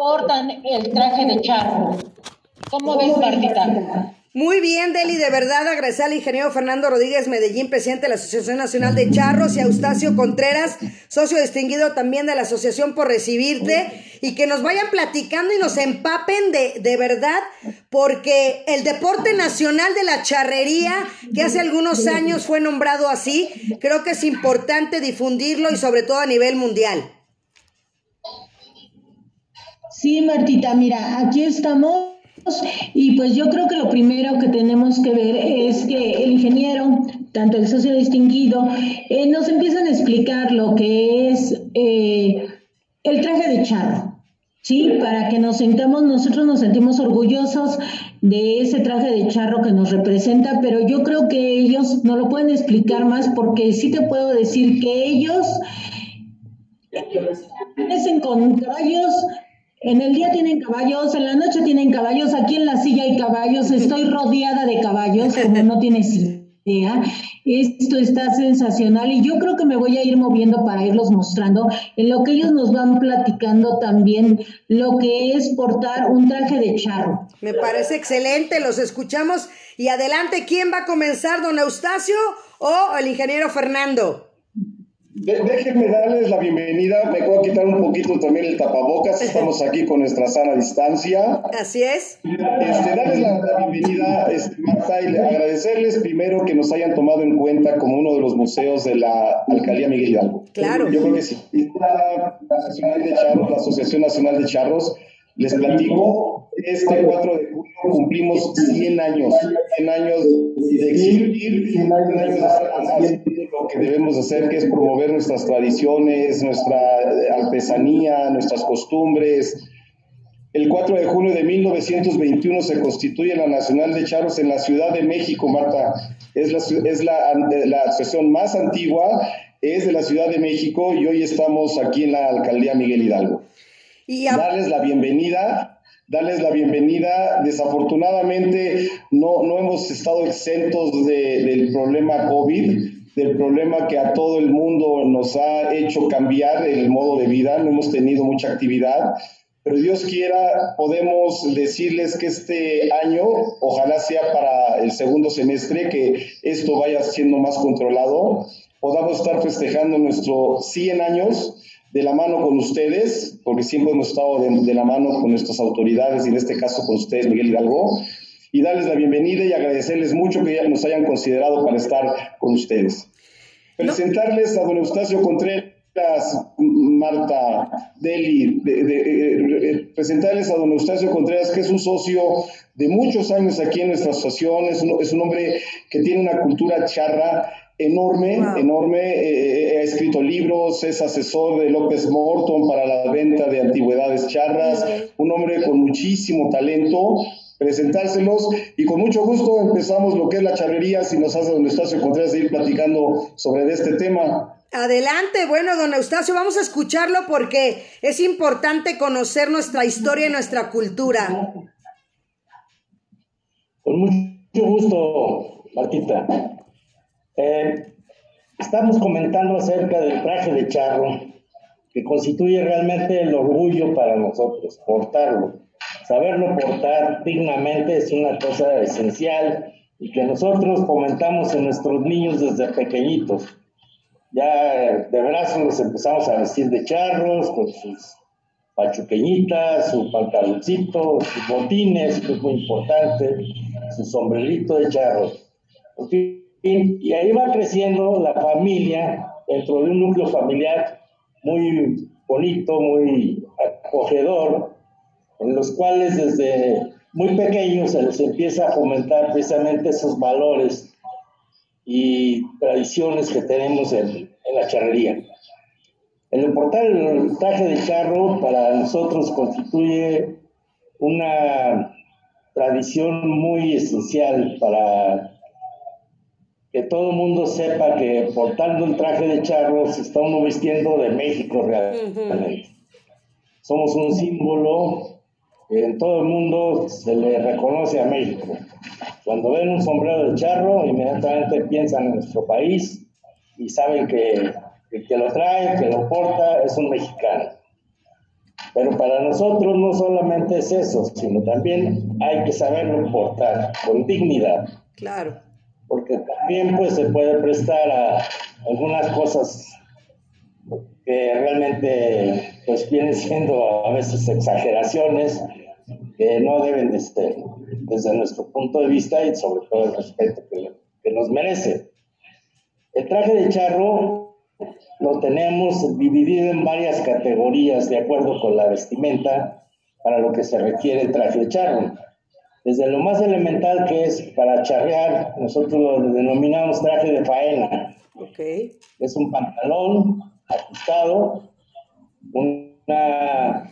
portan el traje de charro. ¿Cómo ves, Martita? Muy bien, Deli, de verdad agradecer al ingeniero Fernando Rodríguez Medellín, presidente de la Asociación Nacional de Charros, y a Eustacio Contreras, socio distinguido también de la asociación por recibirte, y que nos vayan platicando y nos empapen de, de verdad, porque el deporte nacional de la charrería, que hace algunos años fue nombrado así, creo que es importante difundirlo y sobre todo a nivel mundial. Sí, Martita, mira, aquí estamos y pues yo creo que lo primero que tenemos que ver es que el ingeniero, tanto el socio distinguido, eh, nos empiezan a explicar lo que es eh, el traje de charro. Sí, para que nos sentamos, nosotros nos sentimos orgullosos de ese traje de charro que nos representa, pero yo creo que ellos no lo pueden explicar más porque sí te puedo decir que ellos hacen con caballos en el día tienen caballos, en la noche tienen caballos, aquí en la silla hay caballos, estoy rodeada de caballos, como no tienes idea. Esto está sensacional y yo creo que me voy a ir moviendo para irlos mostrando en lo que ellos nos van platicando también lo que es portar un traje de charro. Me parece excelente, los escuchamos y adelante, ¿quién va a comenzar, don Eustacio o el ingeniero Fernando? Déjenme darles la bienvenida. Me puedo quitar un poquito también el tapabocas. Estamos aquí con nuestra sana distancia. Así es. Este, darles la, bienvenida, este, Marta, y agradecerles primero que nos hayan tomado en cuenta como uno de los museos de la Alcaldía Miguel Hidalgo. Claro. Yo creo que sí. La, la Asociación Nacional de Charros les platico, este 4 de julio cumplimos 100 años, 100 años de existir, 100 años de lo que debemos hacer, que es promover nuestras tradiciones, nuestra artesanía, nuestras costumbres. El 4 de junio de 1921 se constituye la Nacional de Charros en la Ciudad de México, Marta. Es la, es la, la asociación más antigua, es de la Ciudad de México y hoy estamos aquí en la Alcaldía Miguel Hidalgo darles la bienvenida, darles la bienvenida. Desafortunadamente no, no hemos estado exentos del problema COVID, del problema que a todo el mundo nos ha hecho cambiar el modo de vida, no hemos tenido mucha actividad. Pero Dios quiera, podemos decirles que este año, ojalá sea para el segundo semestre, que esto vaya siendo más controlado, podamos estar festejando nuestros 100 años de la mano con ustedes, porque siempre hemos estado de, la mano con nuestras autoridades y en este caso con ustedes, Miguel Hidalgo, y darles la bienvenida y agradecerles mucho que nos hayan considerado para estar con ustedes. Presentarles a don Eustacio Contreras, Marta, Deli, de, presentarles a don Eustacio Contreras, que es un socio de muchos años aquí en nuestra asociación, es un, es un hombre que tiene una cultura charra enorme, enorme. Eh, eh, ha escrito libros, es asesor de López Morton para la venta de antigüedades charras, un hombre con muchísimo talento. Presentárselos y con mucho gusto empezamos lo que es la charrería, si nos hace don Eustacio Contreras ir platicando sobre este tema. Adelante, bueno, don Eustacio, vamos a escucharlo porque es importante conocer nuestra historia y nuestra cultura. Con mucho gusto, Martita. Eh, estamos comentando acerca del traje de charro, que constituye realmente el orgullo para nosotros, portarlo. Saberlo portar dignamente es una cosa esencial y que nosotros comentamos en nuestros niños desde pequeñitos. Ya de brazos los empezamos a vestir de charros, con sus pachuqueñitas, su pantaloncito, sus botines, que es muy importante, su sombrerito de charros. Y, ahí va creciendo la familia dentro de un núcleo familiar muy bonito, muy acogedor, en los cuales desde muy pequeños se les empieza a fomentar precisamente esos valores y tradiciones que tenemos en, en la charrería. El portar el traje de charro para nosotros constituye una tradición muy esencial para que todo el mundo sepa que portando un traje de charro se está uno vistiendo de México realmente. Somos un símbolo que en todo el mundo se le reconoce a México. Cuando ven un sombrero de charro, inmediatamente piensan en nuestro país y saben que el que lo trae, que lo porta, es un mexicano. Pero para nosotros no solamente es eso, sino también hay que saberlo portar con dignidad. Claro. Porque también pues se puede prestar a algunas cosas que realmente pues vienen siendo a veces exageraciones que no deben de ser desde nuestro punto de vista y sobre todo el respeto que, que nos merece. El traje de charro lo tenemos dividido en varias categorías de acuerdo con la vestimenta para lo que se requiere el traje de charro. Desde lo más elemental que es para charrear, nosotros lo denominamos traje de faena. Okay. Es un pantalón ajustado, una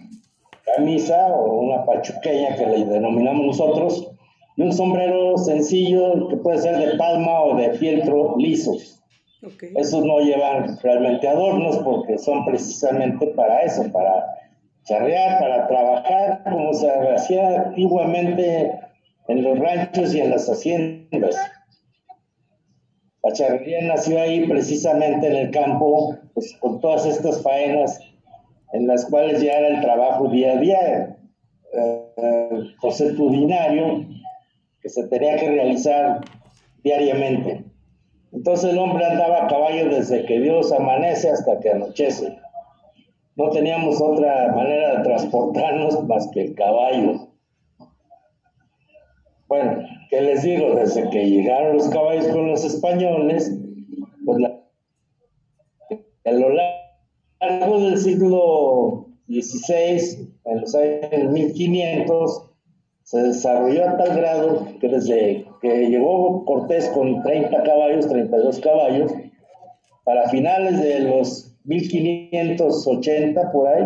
camisa o una pachuqueña que le denominamos nosotros, y un sombrero sencillo que puede ser de palma o de fieltro lisos. Okay. Esos no llevan realmente adornos porque son precisamente para eso, para para trabajar, como se hacía antiguamente en los ranchos y en las haciendas. La charrería nació ahí precisamente en el campo, pues con todas estas faenas en las cuales ya era el trabajo día a día, eh, que se tenía que realizar diariamente. Entonces el hombre andaba a caballo desde que Dios amanece hasta que anochece. No teníamos otra manera de transportarnos más que el caballo. Bueno, ¿qué les digo? Desde que llegaron los caballos con los españoles, pues la, a lo largo del siglo XVI, en los años 1500, se desarrolló a tal grado que desde que llegó Cortés con 30 caballos, 32 caballos, para finales de los 1580 por ahí,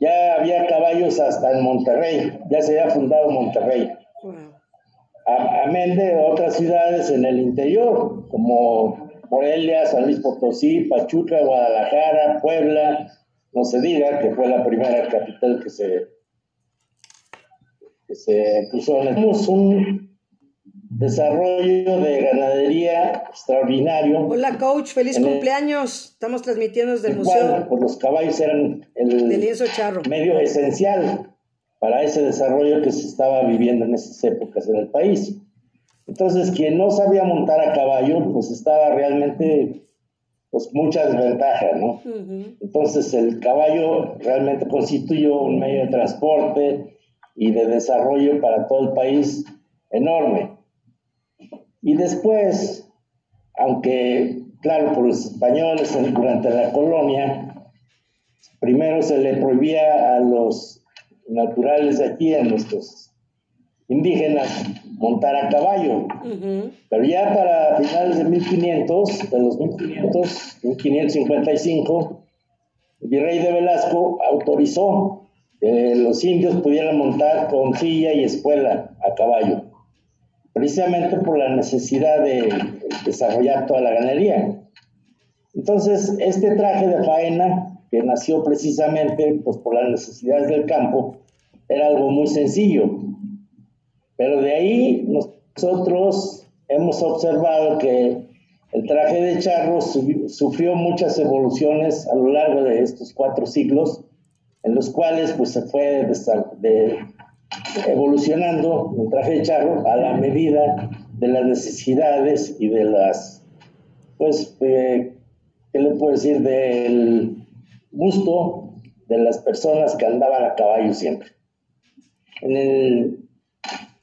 ya había caballos hasta en Monterrey, ya se había fundado Monterrey. Amén de otras ciudades en el interior, como Morelia, San Luis Potosí, Pachuca, Guadalajara, Puebla, no se diga que fue la primera capital que se que se puso Tenemos un desarrollo de ganadería extraordinario. Hola, coach, feliz cumpleaños. Estamos transmitiendo desde el museo. Pues los caballos eran el lienzo charro. medio esencial para ese desarrollo que se estaba viviendo en esas épocas en el país. Entonces, quien no sabía montar a caballo, pues estaba realmente pues mucha desventaja, ¿no? Entonces, el caballo realmente constituyó un medio de transporte, y de desarrollo para todo el país enorme. Y después, aunque, claro, por los españoles durante la colonia, primero se le prohibía a los naturales de aquí, a nuestros indígenas, montar a caballo. Pero ya para finales de 1500, de los 1500, 1555, el virrey de Velasco autorizó los indios pudieran montar con silla y espuela a caballo, precisamente por la necesidad de desarrollar toda la ganadería. Entonces, este traje de faena, que nació precisamente pues, por las necesidades del campo, era algo muy sencillo. Pero de ahí nosotros hemos observado que el traje de charro sufrió muchas evoluciones a lo largo de estos cuatro siglos en los cuales pues se fue de, evolucionando el traje de charro a la medida de las necesidades y de las, pues, eh, ¿qué le puedo decir? Del gusto de las personas que andaban a caballo siempre. En el,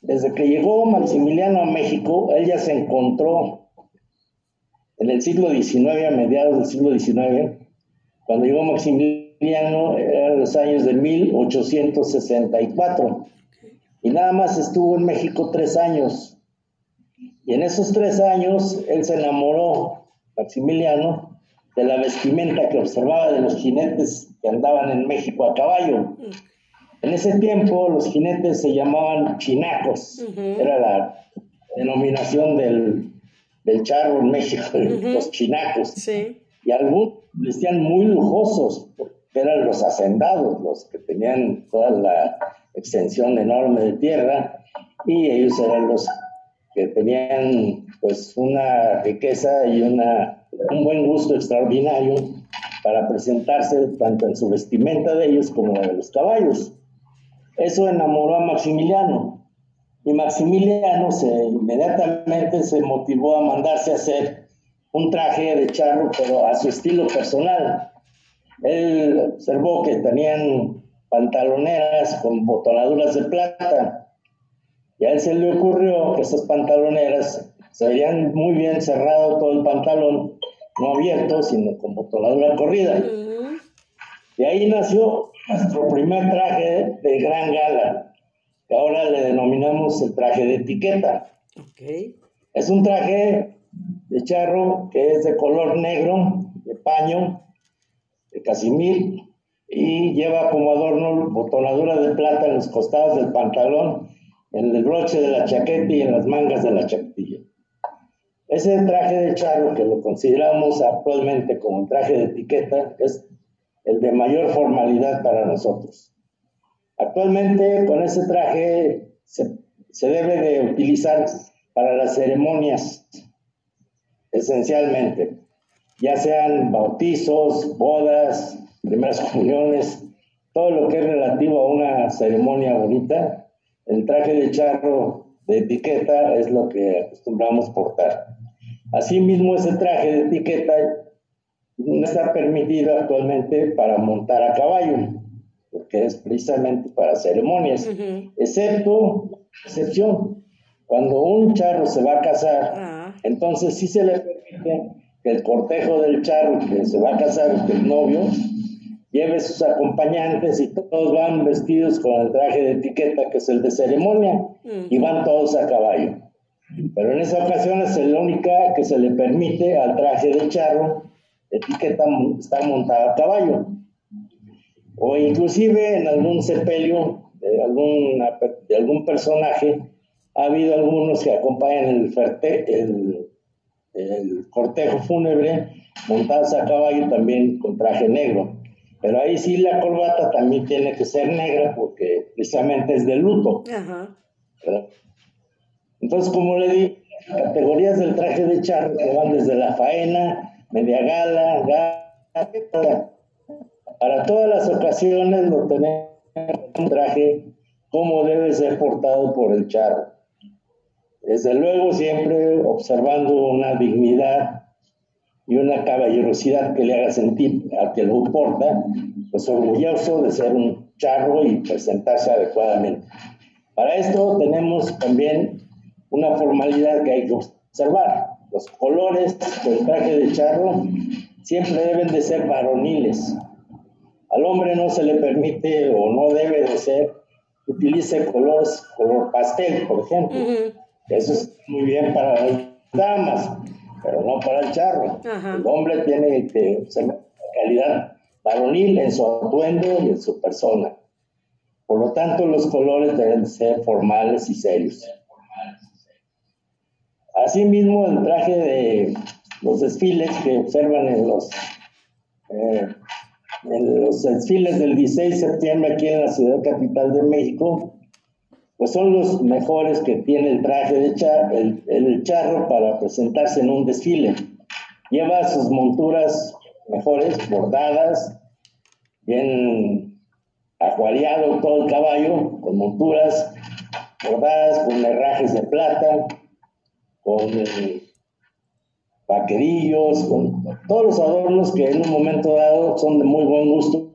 desde que llegó Maximiliano a México, él ya se encontró en el siglo XIX, a mediados del siglo XIX, cuando llegó Maximiliano eran los años de 1864 y nada más estuvo en México tres años. Y en esos tres años él se enamoró, Maximiliano, de la vestimenta que observaba de los jinetes que andaban en México a caballo. En ese tiempo los jinetes se llamaban chinacos, era la denominación del, del charro en México, los chinacos. Y algunos vestían muy lujosos, eran los hacendados, los que tenían toda la extensión enorme de tierra, y ellos eran los que tenían pues una riqueza y una, un buen gusto extraordinario para presentarse tanto en su vestimenta de ellos como la de los caballos. Eso enamoró a Maximiliano y Maximiliano inmediatamente se motivó a mandarse a hacer un traje de charro, pero a su estilo personal. Él observó que tenían pantaloneras con botonaduras de plata y a él se le ocurrió que esas pantaloneras se veían muy bien cerrado todo el pantalón, no abierto, sino con botonadura corrida. Y ahí nació nuestro primer traje de gran gala, que ahora le denominamos el traje de etiqueta. Es un traje de charro que es de color negro, de paño, casimir, y lleva como adorno botonadura de plata en los costados del pantalón, en el broche de la chaqueta y en las mangas de la chaquetilla. Ese traje de charro que lo consideramos actualmente como traje de etiqueta es el de mayor formalidad para nosotros. Actualmente con ese traje se, se debe de utilizar para las ceremonias esencialmente, ya sean bautizos, bodas, primeras comuniones, todo lo que es relativo a una ceremonia bonita, el traje de charro de etiqueta es lo que acostumbramos portar. Asimismo, ese traje de etiqueta no está permitido actualmente para montar a caballo, porque es precisamente para ceremonias, excepto, excepción, cuando un charro se va a casar, ah. entonces sí se le permite que el cortejo del charro que se va a casar, el novio, lleve sus acompañantes y todos van vestidos con el traje de etiqueta que es el de ceremonia y van todos a caballo. Pero en esa ocasión es la única que se le permite al traje de charro etiqueta estar montado a caballo. O inclusive en algún sepelio de algún, de algún personaje, ha habido algunos que acompañan el, el, el cortejo fúnebre montados a caballo también con traje negro. Pero ahí sí la corbata también tiene que ser negra porque precisamente es de luto. Entonces, como le di, categorías del traje de charro que van desde la faena, media gala, gala, para todas las ocasiones lo tenemos un traje como debe ser portado por el charro. Desde luego siempre observando una dignidad y una caballerosidad que le haga sentir a que lo porta, pues orgulloso de ser un charro y presentarse adecuadamente. Para esto tenemos también una formalidad que hay que observar. Los colores del traje de charro siempre deben de ser varoniles. Al hombre no se le permite o no debe de ser utilice colores, color pastel, por ejemplo. Eso es muy bien para las damas, pero no para el charro. El hombre tiene que ser calidad varonil en su atuendo y en su persona. Por lo tanto, los colores deben ser formales y serios. Asimismo, el traje de los desfiles que observan en los, eh, en los desfiles del 16 de septiembre aquí en la ciudad capital de México, pues son los mejores que tiene el traje de char, el, charro para presentarse en un desfile. Lleva sus monturas mejores, bordadas, bien ajuareado todo el caballo, con monturas bordadas, con herrajes de plata, con eh, vaquerillos, con todos los adornos que en un momento dado son de muy buen gusto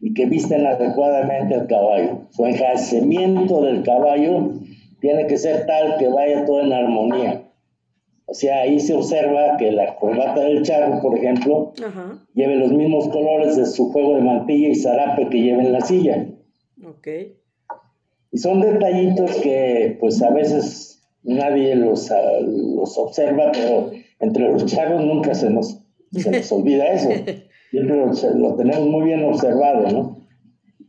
y que visten adecuadamente al caballo. Su enjacimiento del caballo tiene que ser tal que vaya todo en armonía. O sea, ahí se observa que la corbata del charro, por ejemplo, lleve los mismos colores de su juego de mantilla y zarape que lleva en la silla. Ok. Y son detallitos que, pues, a veces nadie los, ah, los observa, pero entre los charros nunca se nos, se nos olvida eso. Siempre lo, tenemos muy bien observado, ¿no?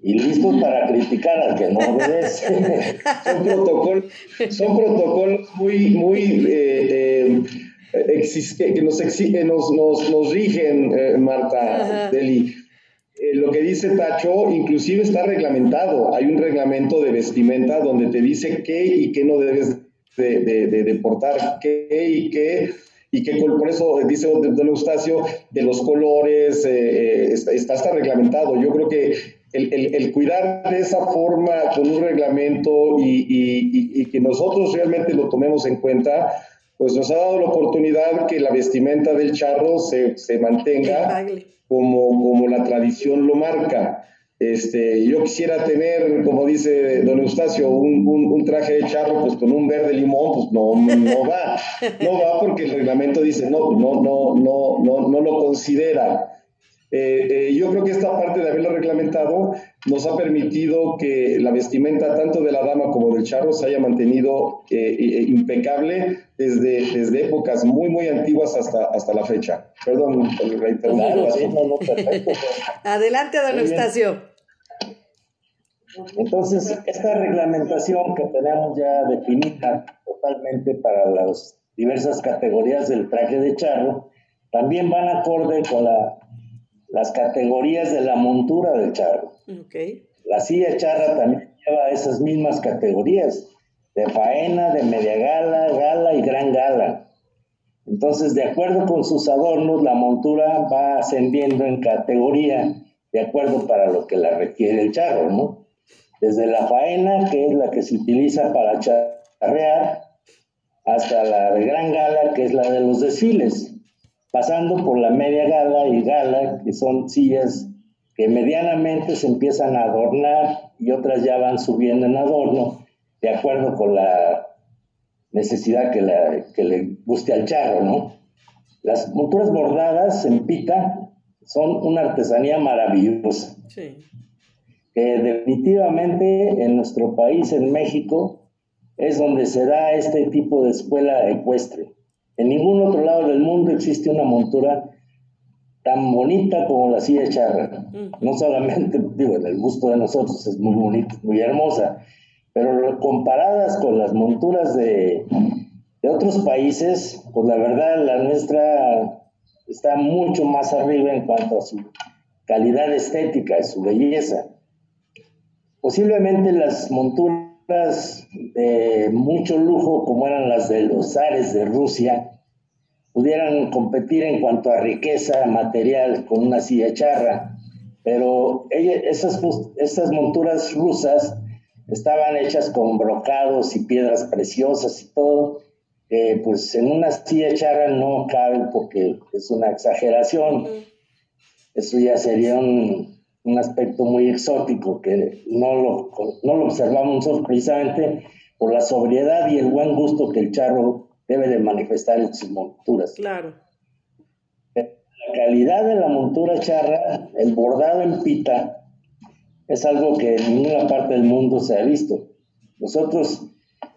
Y listos para criticar al que no obedece. son, protocolos, son protocolos muy, muy eh, eh, que nos, exigen, nos, nos, nos rigen, eh, Marta Deli. lo que dice Tacho, inclusive está reglamentado. Hay un reglamento de vestimenta donde te dice qué y qué no debes de, de, de, portar qué y qué y que por eso dice don Eustacio, de los colores, eh, está, está, reglamentado. Yo creo que el, cuidar de esa forma con un reglamento y, que nosotros realmente lo tomemos en cuenta, pues nos ha dado la oportunidad que la vestimenta del charro se, se mantenga como, como la tradición lo marca. Este, yo quisiera tener, como dice don Eustacio, un, un, traje de charro pues con un verde limón, pues no, no, va, no va porque el reglamento dice no, no, no, no, no, no lo considera. Eh, eh, yo creo que esta parte de haberlo reglamentado nos ha permitido que la vestimenta tanto de la dama como del charro se haya mantenido eh, impecable desde, desde épocas muy, muy antiguas hasta, hasta la fecha. Perdón por Adelante, don Eustacio. Entonces, esta reglamentación que tenemos ya definida totalmente para las diversas categorías del traje de charro, también van acorde con la las categorías de la montura del charro. La silla charra también lleva esas mismas categorías, de faena, de media gala, gala y gran gala. Entonces, de acuerdo con sus adornos, la montura va ascendiendo en categoría, de acuerdo para lo que la requiere el charro, ¿no? Desde la faena, que es la que se utiliza para charrear, hasta la de gran gala, que es la de los desfiles pasando por la media gala y gala, que son sillas que medianamente se empiezan a adornar y otras ya van subiendo en adorno, de acuerdo con la necesidad que, le guste al charro, ¿no? Las monturas bordadas en pita son una artesanía maravillosa. Sí. Definitivamente en nuestro país, en México, es donde se da este tipo de escuela ecuestre. En ningún otro lado del mundo existe una montura tan bonita como la silla charra. Mm. No solamente, digo, el gusto de nosotros es muy bonita, muy hermosa, pero comparadas con las monturas de, de otros países, pues la verdad la nuestra está mucho más arriba en cuanto a su calidad estética, a su belleza. Posiblemente las monturas de mucho lujo, como eran las de los zares de Rusia, pudieran competir en cuanto a riqueza material con una silla charra, pero esas, esas monturas rusas estaban hechas con brocados y piedras preciosas y todo, pues en una silla charra no cabe porque es una exageración. Eso ya sería un, un aspecto muy exótico que no lo, no lo observamos precisamente por la sobriedad y el buen gusto que el charro debe de manifestar en sus monturas. Claro. La calidad de la montura charra, el bordado en pita, es algo que en ninguna parte del mundo se ha visto. Nosotros,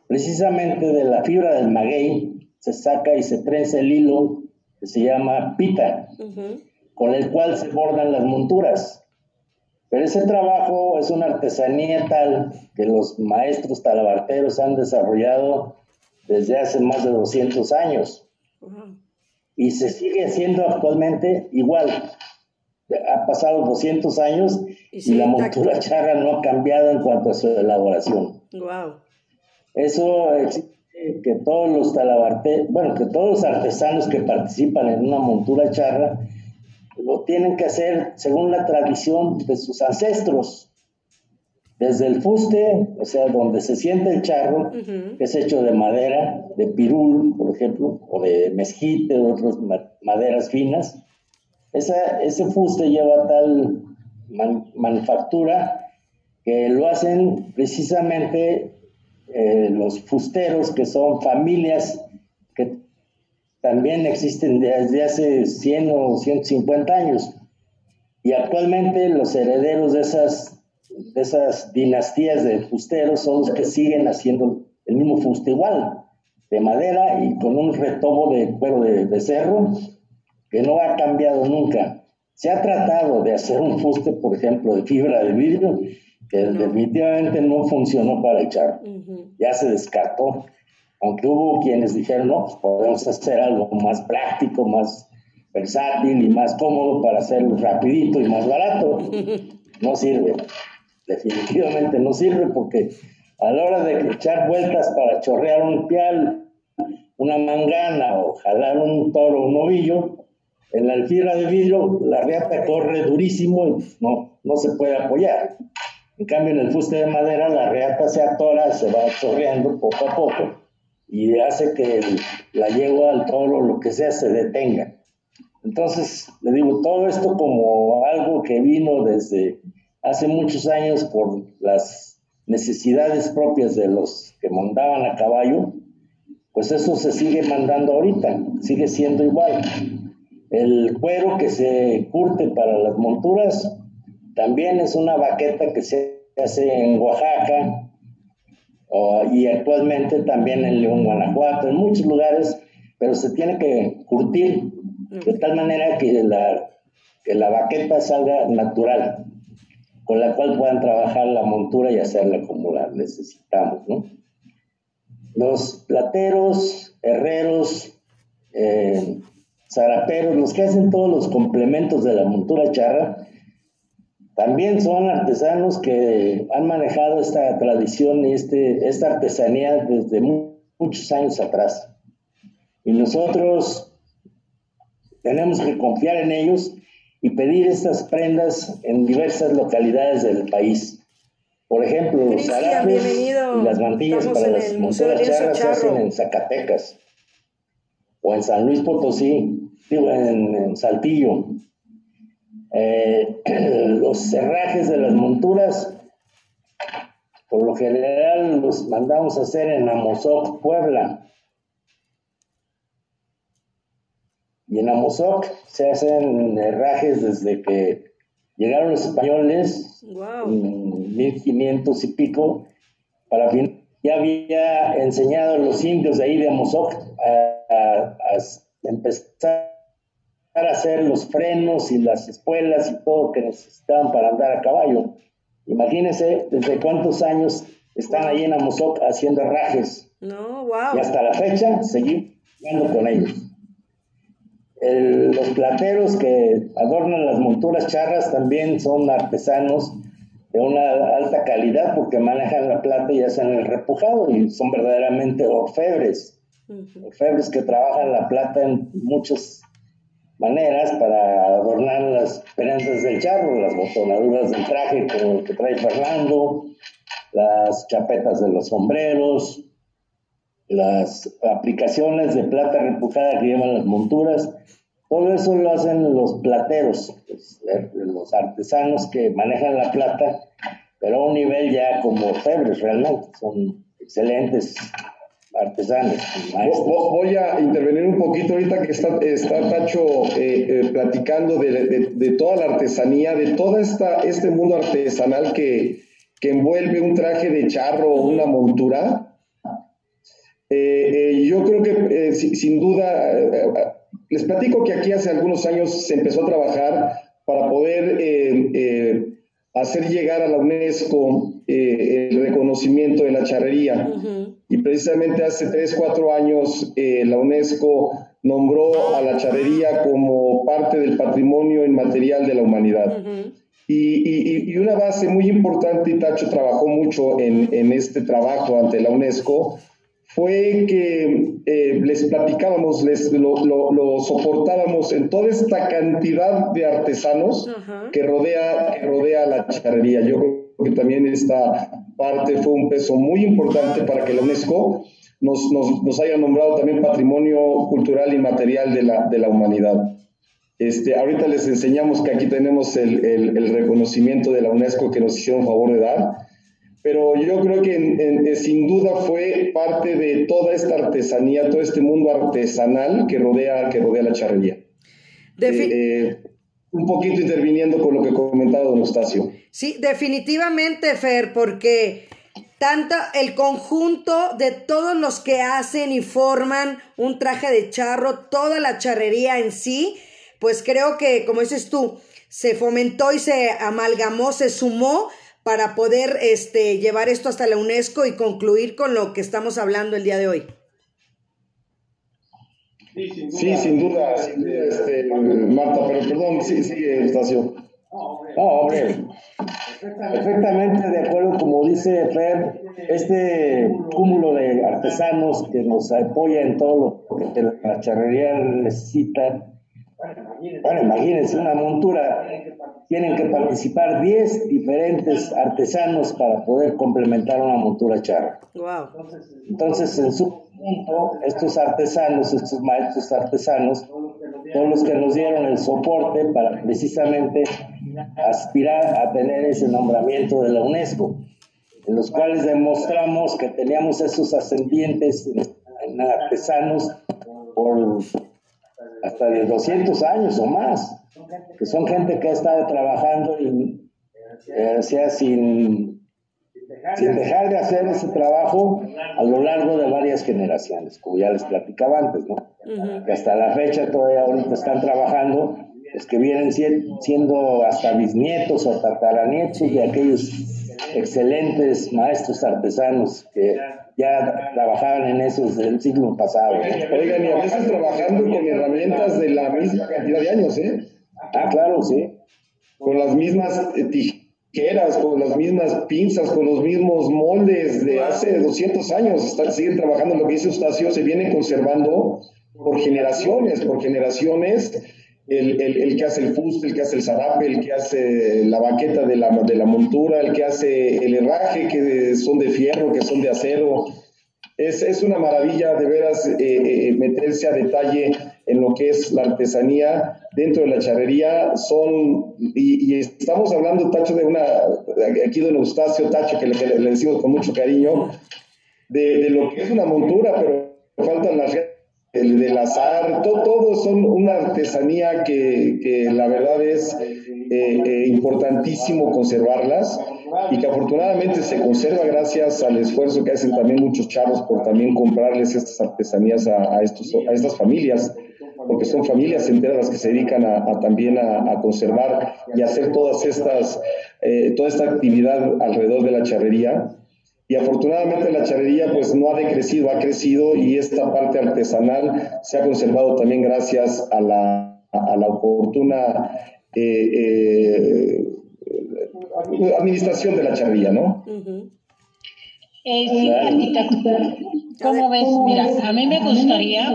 precisamente de la fibra del maguey, se saca y se trenza el hilo que se llama pita, con el cual se bordan las monturas. Pero ese trabajo es una artesanía tal que los maestros talabarteros han desarrollado desde hace más de 200 años. Y se sigue haciendo actualmente igual. Ha pasado 200 años y, la montura charra no ha cambiado en cuanto a su elaboración. Wow. Eso exige que todos los talabarteros, bueno, que todos los artesanos que participan en una montura charra lo tienen que hacer según la tradición de sus ancestros. Desde el fuste, o sea, donde se siente el charro, que es hecho de madera, de pirul, por ejemplo, o de mezquite, o otras maderas finas. ese fuste lleva tal manufactura que lo hacen precisamente eh, los fusteros, que son familias también existen desde hace 100 o 150 años. Y actualmente los herederos de esas, de esas dinastías de fusteros son los que siguen haciendo el mismo fuste igual, de madera y con un retobo de cuero de becerro que no ha cambiado nunca. Se ha tratado de hacer un fuste, por ejemplo, de fibra de vidrio, que definitivamente no funcionó para echar. Ya se descartó aunque hubo quienes dijeron, no, pues podemos hacer algo más práctico, más versátil y más cómodo para hacerlo rapidito y más barato. No sirve, definitivamente no sirve porque a la hora de echar vueltas para chorrear un pial una mangana o jalar un toro, un novillo, en la alfira de vidrio la reata corre durísimo y no, no se puede apoyar. En cambio, en el fuste de madera la reata se atora, se va chorreando poco a poco y hace que la yegua, al toro, lo que sea, se detenga. Entonces, le digo, todo esto como algo que vino desde hace muchos años por las necesidades propias de los que montaban a caballo, pues eso se sigue mandando ahorita, sigue siendo igual. El cuero que se curte para las monturas también es una baqueta que se hace en Oaxaca y actualmente también en León, Guanajuato, en muchos lugares, pero se tiene que curtir de tal manera que la, que la baqueta salga natural, con la cual puedan trabajar la montura y hacerla como la necesitamos, ¿no? Los plateros, herreros, eh, zaraperos, los que hacen todos los complementos de la montura charra, también son artesanos que han manejado esta tradición y este, esta artesanía desde muchos años atrás. Y nosotros tenemos que confiar en ellos y pedir estas prendas en diversas localidades del país. Por ejemplo, los zarapes y las mantillas para las monturas charras se hacen en Zacatecas o en San Luis Potosí, digo, en Saltillo. Eh, los cerrajes de las monturas, por lo general los mandamos a hacer en Amozoc, Puebla. Y en Amozoc se hacen herrajes desde que llegaron los españoles, en 1500 y pico, para fin, ya había enseñado a los indios de ahí de Amozoc a empezar a hacer los frenos y las espuelas y todo que necesitaban para andar a caballo. Imagínense desde cuántos años están ahí en Amozoc haciendo herrajes. No, wow. Y hasta la fecha seguir jugando con ellos. los plateros que adornan las monturas charras también son artesanos de una alta calidad porque manejan la plata y hacen el repujado y son verdaderamente orfebres. Orfebres que trabajan la plata en muchos maneras para adornar las prendas del charro, las botonaduras del traje como el que trae Fernando, las chapetas de los sombreros, las aplicaciones de plata repujada que llevan las monturas, todo eso lo hacen los plateros, los, artesanos que manejan la plata, pero a un nivel ya como febres realmente, son excelentes artesanos. Voy a intervenir un poquito ahorita que está, está Tacho eh, eh, platicando de, toda la artesanía, de todo esta, este mundo artesanal que, envuelve un traje de charro o una montura. Eh, yo creo que sin duda, les platico que aquí hace algunos años se empezó a trabajar para poder hacer llegar a la UNESCO reconocimiento de la charrería y precisamente hace 3, 4 años eh, la UNESCO nombró a la charrería como parte del patrimonio inmaterial de la humanidad. y, una base muy importante, y Tacho trabajó mucho en, este trabajo ante la UNESCO, fue que eh, les platicábamos, les, lo, soportábamos en toda esta cantidad de artesanos que, rodea, que rodea la charrería. Yo creo que también esta parte fue un peso muy importante para que la UNESCO nos, nos, nos haya nombrado también patrimonio cultural y material de la, de la humanidad. Este, ahorita les enseñamos que aquí tenemos el, el, reconocimiento de la UNESCO que nos hicieron favor de dar, pero yo creo que eh, sin duda fue parte de toda esta artesanía, todo este mundo artesanal que rodea, que rodea la charrería. Eh, eh, un poquito interviniendo con lo que comentaba don Eustacio. Sí, definitivamente, Fer, porque tanto el conjunto de todos los que hacen y forman un traje de charro, toda la charrería en sí, pues creo que, como dices tú, se fomentó y se amalgamó, se sumó para poder este, llevar esto hasta la UNESCO y concluir con lo que estamos hablando el día de hoy. Sí, sin duda, este, Marta, pero perdón, sí, Estacio. No, hombre, perfectamente de acuerdo, como dice Fer, este cúmulo de artesanos que nos apoya en todo lo que la charrería necesita. Bueno, imagínense, una montura, tienen que participar 10 diferentes artesanos para poder complementar una montura charra. Wow. Entonces, en su punto, estos artesanos, estos maestros artesanos, son los que nos dieron el soporte para precisamente aspirar a tener ese nombramiento de la UNESCO, en los cuales demostramos que teníamos esos ascendientes en artesanos por hasta de 200 años o más, que son gente que ha estado trabajando y, eh, sea sin, sin dejar de hacer ese trabajo a lo largo de varias generaciones, como ya les platicaba antes, ¿no? Que hasta la fecha todavía ahorita están trabajando es que vienen siendo hasta bisnietos o tataranietos de aquellos excelentes maestros artesanos que ya trabajaban en esos del siglo pasado. Oigan, y a veces trabajando con herramientas de la misma cantidad de años, ¿eh? Ah, claro, sí. Con las mismas tijeras, con las mismas pinzas, con los mismos moldes de hace 200 años. Están, siguen trabajando lo que dice Eustacio, se vienen conservando por generaciones, por generaciones el, el, que hace el fuste, el que hace el zarape, el que hace la baqueta de la, de la montura, el que hace el herraje, que son de fierro, que son de acero. Es, es una maravilla de veras eh, eh, meterse a detalle en lo que es la artesanía dentro de la charrería. Son, y, estamos hablando, Tacho, de una, aquí don Eustacio Tacho, que le, le decimos con mucho cariño, de, de, lo que es una montura, pero faltan las el del azar, todo, son una artesanía que, la verdad es eh, eh, importantísimo conservarlas y que afortunadamente se conserva gracias al esfuerzo que hacen también muchos charros por también comprarles estas artesanías a, estos, a estas familias, porque son familias enteras las que se dedican a, también a, conservar y hacer todas estas, eh, toda esta actividad alrededor de la charrería y afortunadamente la charrería pues no ha decrecido, ha crecido y esta parte artesanal se ha conservado también gracias a la, a la oportuna eh, eh, administración de la charrería, ¿no? Eh, sí, ¿cómo ves? Mira, a mí me gustaría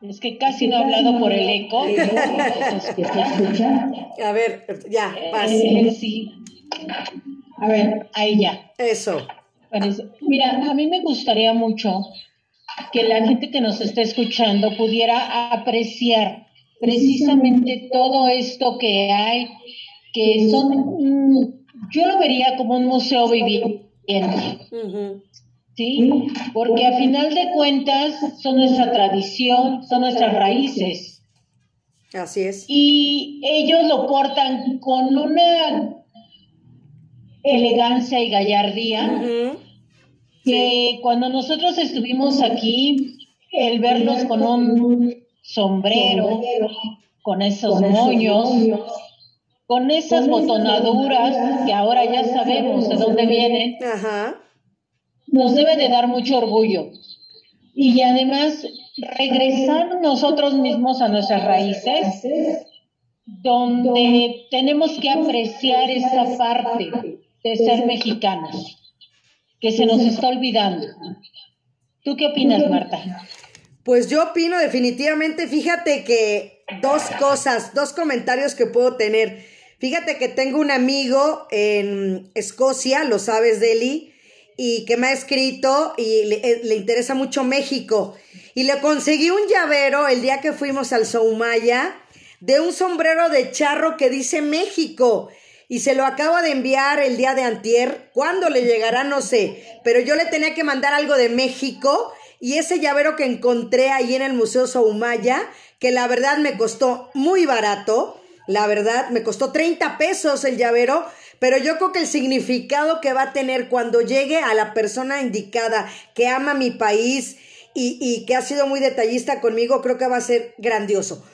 es que casi no he hablado por el eco. A ver, ya, sí. A ver, ahí ya. Eso. Mira, a mí me gustaría mucho que la gente que nos está escuchando pudiera apreciar precisamente todo esto que hay, que son, yo lo vería como un museo viviente. ¿Sí? Porque a final de cuentas son nuestra tradición, son nuestras raíces. Así es. Y ellos lo portan con una elegancia y gallardía, que cuando nosotros estuvimos aquí, el verlos con un sombrero, con esos moños, con esas botonaduras que ahora ya sabemos de dónde vienen, nos debe de dar mucho orgullo. Y además, regresar nosotros mismos a nuestras raíces, donde tenemos que apreciar esa parte de ser mexicanos, que se nos está olvidando. ¿Tú qué opinas, Marta? Pues yo opino definitivamente, fíjate que dos cosas, dos comentarios que puedo tener. Fíjate que tengo un amigo en Escocia, lo sabes, Deli, y que me ha escrito y le, eh, le, interesa mucho México. Y le conseguí un llavero el día que fuimos al Soumaya de un sombrero de charro que dice México y se lo acabo de enviar el día de antier. ¿Cuándo le llegará? No sé. Pero yo le tenía que mandar algo de México y ese llavero que encontré ahí en el Museo Soumaya, que la verdad me costó muy barato. La verdad, me costó 30 pesos el llavero, pero yo creo que el significado que va a tener cuando llegue a la persona indicada que ama mi país y, y que ha sido muy detallista conmigo, creo que va a ser grandioso.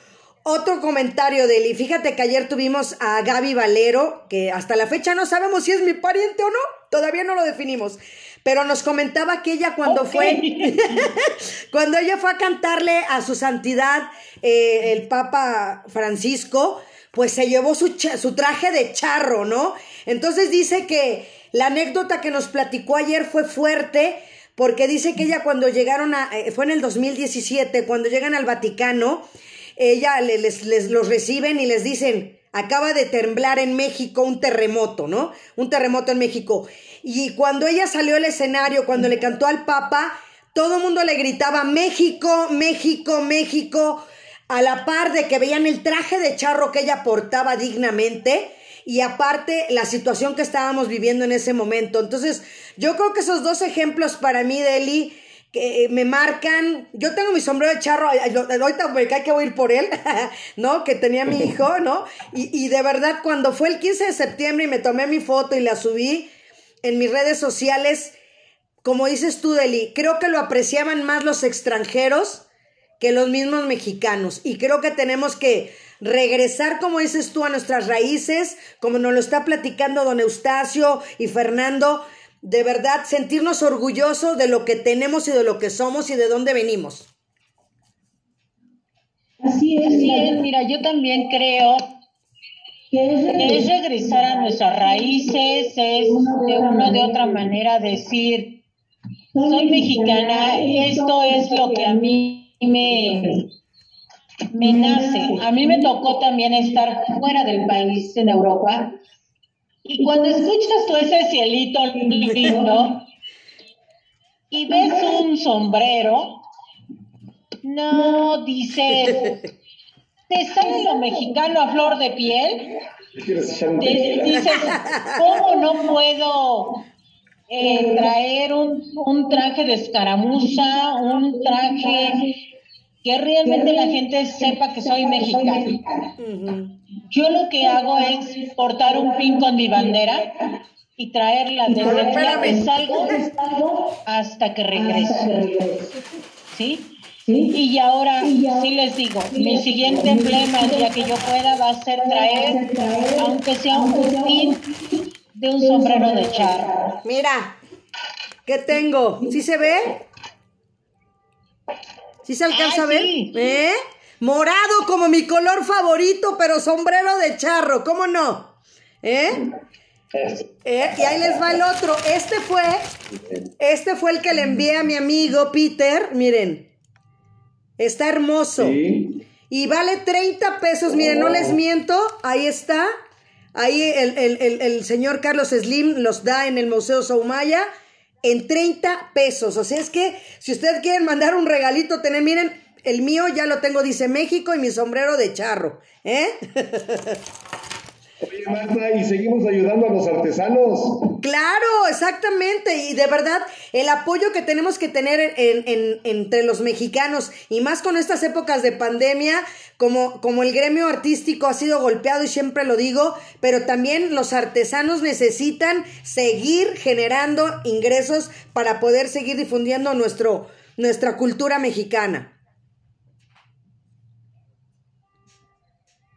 Otro comentario de Eli. Fíjate que ayer tuvimos a Gaby Valero, que hasta la fecha no sabemos si es mi pariente o no. Todavía no lo definimos. Pero nos comentaba que ella cuando fue, cuando ella fue a cantarle a su santidad, eh, el Papa Francisco, pues se llevó su, su traje de charro, ¿no? Entonces dice que la anécdota que nos platicó ayer fue fuerte porque dice que ella cuando llegaron a, eh, fue en el 2017, cuando llegan al Vaticano, ella les, los reciben y les dicen, acaba de temblar en México un terremoto, ¿no? Un terremoto en México. Y cuando ella salió al escenario, cuando le cantó al Papa, todo el mundo le gritaba México, México, México, a la par de que veían el traje de charro que ella portaba dignamente y aparte la situación que estábamos viviendo en ese momento. Entonces, yo creo que esos dos ejemplos para mí, Deli, que me marcan, yo tengo mi sombrero de charro, ahorita me cae que voy a ir por él, ¿no? Que tenía mi hijo, ¿no? Y, y de verdad, cuando fue el 15 de septiembre y me tomé mi foto y la subí en mis redes sociales, como dices tú, Deli, creo que lo apreciaban más los extranjeros que los mismos mexicanos. Y creo que tenemos que regresar, como dices tú, a nuestras raíces, como nos lo está platicando don Eustacio y Fernando, de verdad sentirnos orgullosos de lo que tenemos y de lo que somos y de dónde venimos. Así es, mira, yo también creo que es regresar a nuestras raíces, es de una de otra manera decir, soy mexicana, esto es lo que a mí me, me nace. A mí me tocó también estar fuera del país, en Europa, y cuando escuchas tú ese cielito lindo y ves un sombrero, no dices, te sale lo mexicano a flor de piel. dices, ¿cómo no puedo eh, traer un, un traje de escaramuza, un traje que realmente la gente sepa que soy mexicana. Yo lo que hago es portar un pin con mi bandera y traerla desde el día que salgo hasta que regrese. ¿Sí? Y ahora sí les digo, mi siguiente emblema el día que yo pueda va a ser traer, aunque sea un pin de un sombrero de charro. Mira, ¿qué tengo? ¿Sí se ve? ¿Sí se alcanza a ver? ¿Eh? Morado como mi color favorito, pero sombrero de charro, ¿cómo no? ¿Eh? ¿Eh? Y ahí les va el otro. Este fue, este fue el que le envié a mi amigo Peter. Miren, está hermoso. Y vale 30 pesos. Miren, no les miento. Ahí está. Ahí el, el, señor Carlos Slim los da en el Museo Saumaya en 30 pesos. O sea, es que si ustedes quieren mandar un regalito, tener, miren, el mío ya lo tengo, dice México y mi sombrero de charro. ¿Eh? Oye, Marta, y seguimos ayudando a los artesanos. Claro, exactamente. Y de verdad, el apoyo que tenemos que tener en, entre los mexicanos, y más con estas épocas de pandemia, como, como el gremio artístico ha sido golpeado, y siempre lo digo, pero también los artesanos necesitan seguir generando ingresos para poder seguir difundiendo nuestro, nuestra cultura mexicana.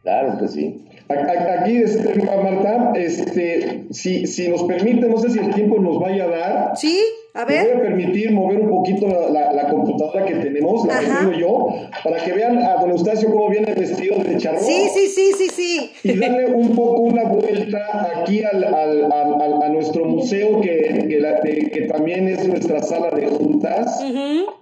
Claro que sí. Aquí, este, Marta, este, si, si nos permite, no sé si el tiempo nos vaya a dar. Sí, a ver. Me voy a permitir mover un poquito la, la, computadora que tenemos, la que tengo yo, para que vean a don Eustacio cómo viene vestido de charro. Sí, sí, sí, sí, sí. Y darle un poco una vuelta aquí al, al, al, a nuestro museo, que, que, que, también es nuestra sala de juntas,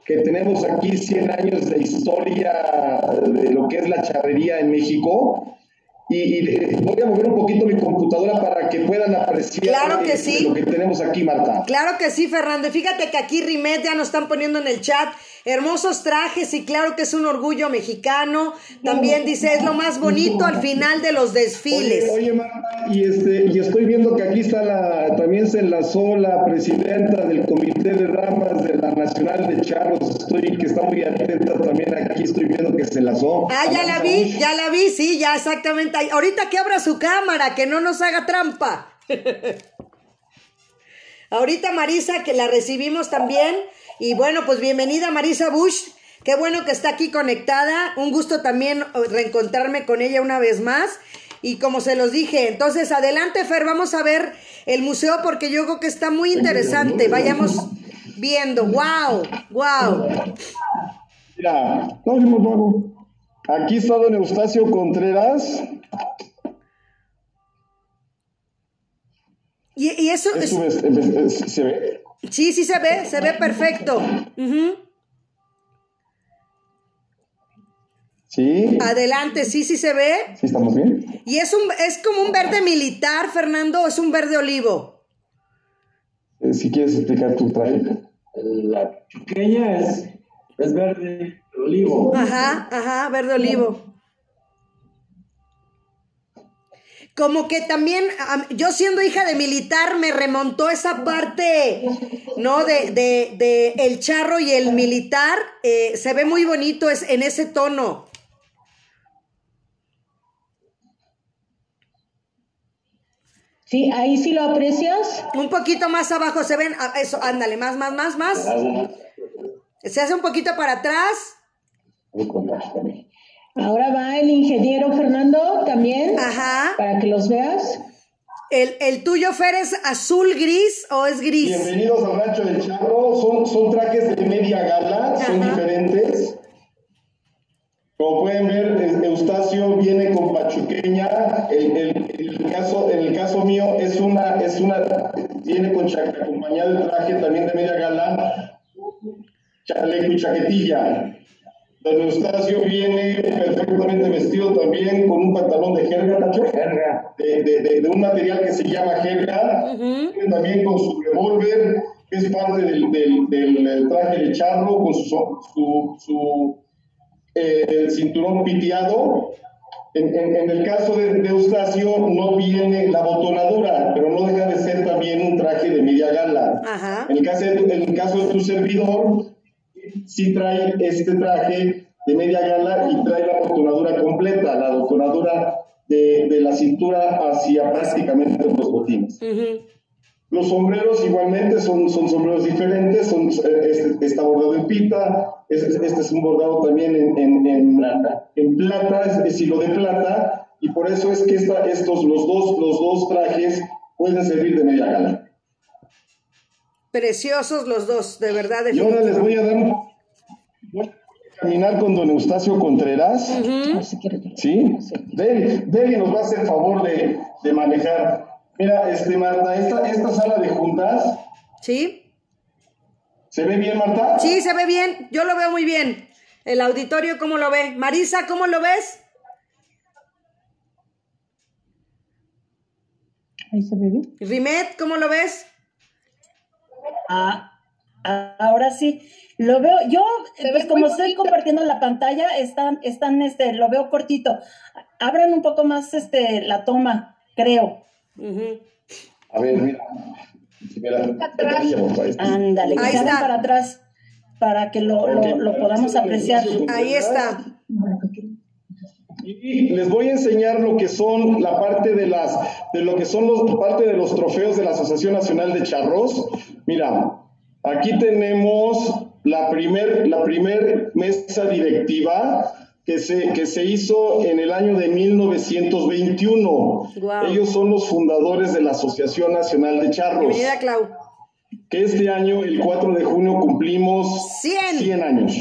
que tenemos aquí 100 años de historia de lo que es la charrería en México y, voy a mover un poquito mi computadora para que puedan apreciar lo que tenemos aquí, Marta. Claro que sí, Fernando. Fíjate que aquí Rimet ya nos están poniendo en el chat hermosos trajes y claro que es un orgullo mexicano. También dice, es lo más bonito al final de los desfiles. Oye, Marta, y, este, y estoy viendo que aquí está la, también se enlazó la presidenta del Comité de Damas de la Nacional de Charros. Estoy, que está muy atenta también aquí, estoy viendo que se enlazó. Ah, ya la vi, ya la vi, sí, ya exactamente Ahorita que abra su cámara, que no nos haga trampa. Ahorita Marisa, que la recibimos también. Y bueno, pues bienvenida Marisa Bush. Qué bueno que está aquí conectada. Un gusto también oh, reencontrarme con ella una vez más. Y como se los dije, entonces adelante Fer, vamos a ver el museo porque yo creo que está muy interesante. Vayamos viendo. ¡Wow! ¡Wow! Mira, Aquí está don Eustacio Contreras. Y, eso es, se ve Sí, sí se ve, se ve perfecto. Sí. Adelante, sí, sí se ve. Sí, estamos bien. Y es un, es como un verde militar, Fernando, o es un verde olivo. Eh, si quieres explicar tu traje. La pequeña es, es verde olivo. Ajá, ajá, verde olivo. Como que también yo siendo hija de militar me remontó esa parte, ¿no? De, de, de el charro y el militar, eh, se ve muy bonito es, en ese tono. Sí, ahí sí lo aprecias. Un poquito más abajo se ven, ah, eso, ándale, más, más, más, más. Se hace un poquito para atrás. Ahora va el ingeniero Fernando también. Ajá. Para que los veas. ¿El, el tuyo, Fer, es azul gris o es gris? Bienvenidos al Rancho del Charro. Son, son trajes de media gala, son diferentes. Como pueden ver, Eustacio viene con pachuqueña. El, el, caso, en el caso mío es una, es una, viene con acompañado el traje también de media gala, chaleco y chaquetilla. Don Eustacio viene perfectamente vestido también con un pantalón de jerga, Tacho. Jerga. De, de, de, un material que se llama jerga. También con su revólver, que es parte del, del, del traje de charro, con su, su, su eh, cinturón piteado. En, en, en, el caso de, Eustacio no viene la botonadura, pero no deja de ser también un traje de media gala. Ajá. En, el caso de, en el caso de tu servidor, sí trae este traje de media gala y trae la botonadura completa, la botonadura de, de la cintura hacia prácticamente los botines. Los sombreros igualmente son, son sombreros diferentes, son, este, está bordado en pita, este, es un bordado también en, en, en plata, en plata es, es, hilo de plata, y por eso es que esta, estos, los, dos, los dos trajes pueden servir de media gala. Preciosos los dos, de verdad. Y ahora les voy a dar un... Voy a caminar con don Eustacio Contreras. Uh -huh. ¿Sí? Deli, nos va a hacer favor de, de, manejar. Mira, este, Marta, esta, esta sala de juntas. ¿Sí? ¿Se ve bien, Marta? Sí, se ve bien. Yo lo veo muy bien. El auditorio, ¿cómo lo ve? Marisa, ¿cómo lo ves? Ahí se ve bien. Rimet, ¿cómo lo ves? Ah, ahora sí, lo veo, yo, pues como estoy compartiendo la pantalla, están, están, este, lo veo cortito. Abran un poco más, este, la toma, creo. Uh -huh. A ver, mira. mira Ándale, se para atrás para que lo, lo, lo podamos apreciar. Ahí está. Y les voy a enseñar lo que son la parte de las, de lo que son los, parte de los trofeos de la Asociación Nacional de Charros. Mira, aquí tenemos la primer, la primer mesa directiva que se, que se hizo en el año de 1921. Wow. Ellos son los fundadores de la Asociación Nacional de Charros. Bienvenida, Clau. Que este año, el 4 de junio, cumplimos 100, 100 años.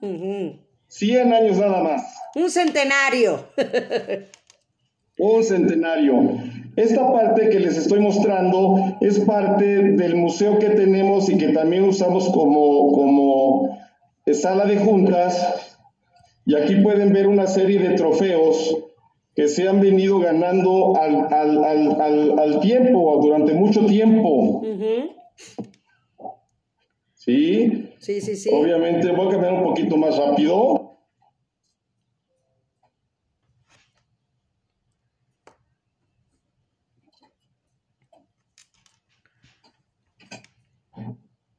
Uh -huh. 100 años nada más. Un centenario. Un centenario. Esta parte que les estoy mostrando es parte del museo que tenemos y que también usamos como, como sala de juntas. Y aquí pueden ver una serie de trofeos que se han venido ganando al, al, al, al, tiempo, durante mucho tiempo. Uh -huh. ¿Sí? Sí, sí, sí. Obviamente voy a cambiar un poquito más rápido.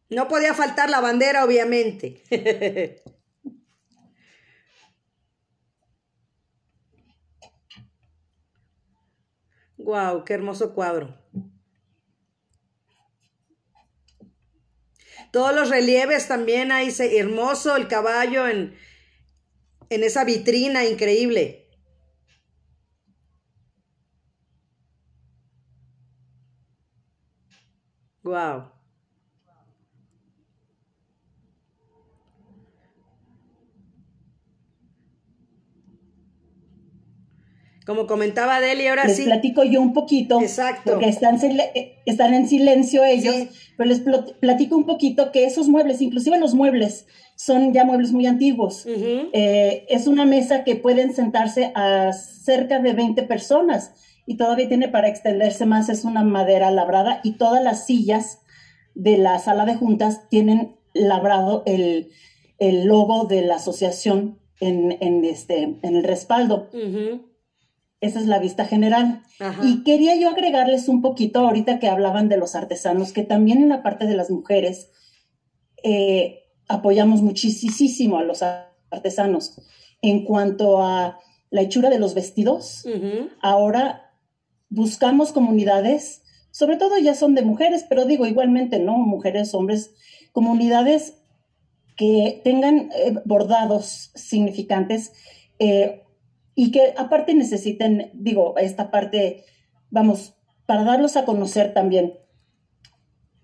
No podía faltar la bandera, obviamente. wow, qué hermoso cuadro. Todos los relieves también ahí, hermoso el caballo en, en esa vitrina increíble. Wow. Como comentaba Deli, ahora les sí. platico yo un poquito. Exacto. Porque están, están en silencio ellos, pero les platico un poquito que esos muebles, inclusive los muebles, son ya muebles muy antiguos. Eh, es una mesa que pueden sentarse a cerca de 20 personas y todavía tiene para extenderse más, es una madera labrada y todas las sillas de la sala de juntas tienen labrado el, logo de la asociación en, este, en el respaldo. Esa es la vista general. Y quería yo agregarles un poquito ahorita que hablaban de los artesanos, que también en la parte de las mujeres eh, apoyamos muchísimo a los artesanos. En cuanto a la hechura de los vestidos, ahora buscamos comunidades, sobre todo ya son de mujeres, pero digo igualmente, ¿no? Mujeres, hombres, comunidades que tengan eh, bordados significantes eh, y que aparte necesiten, digo, esta parte, vamos, para darlos a conocer también,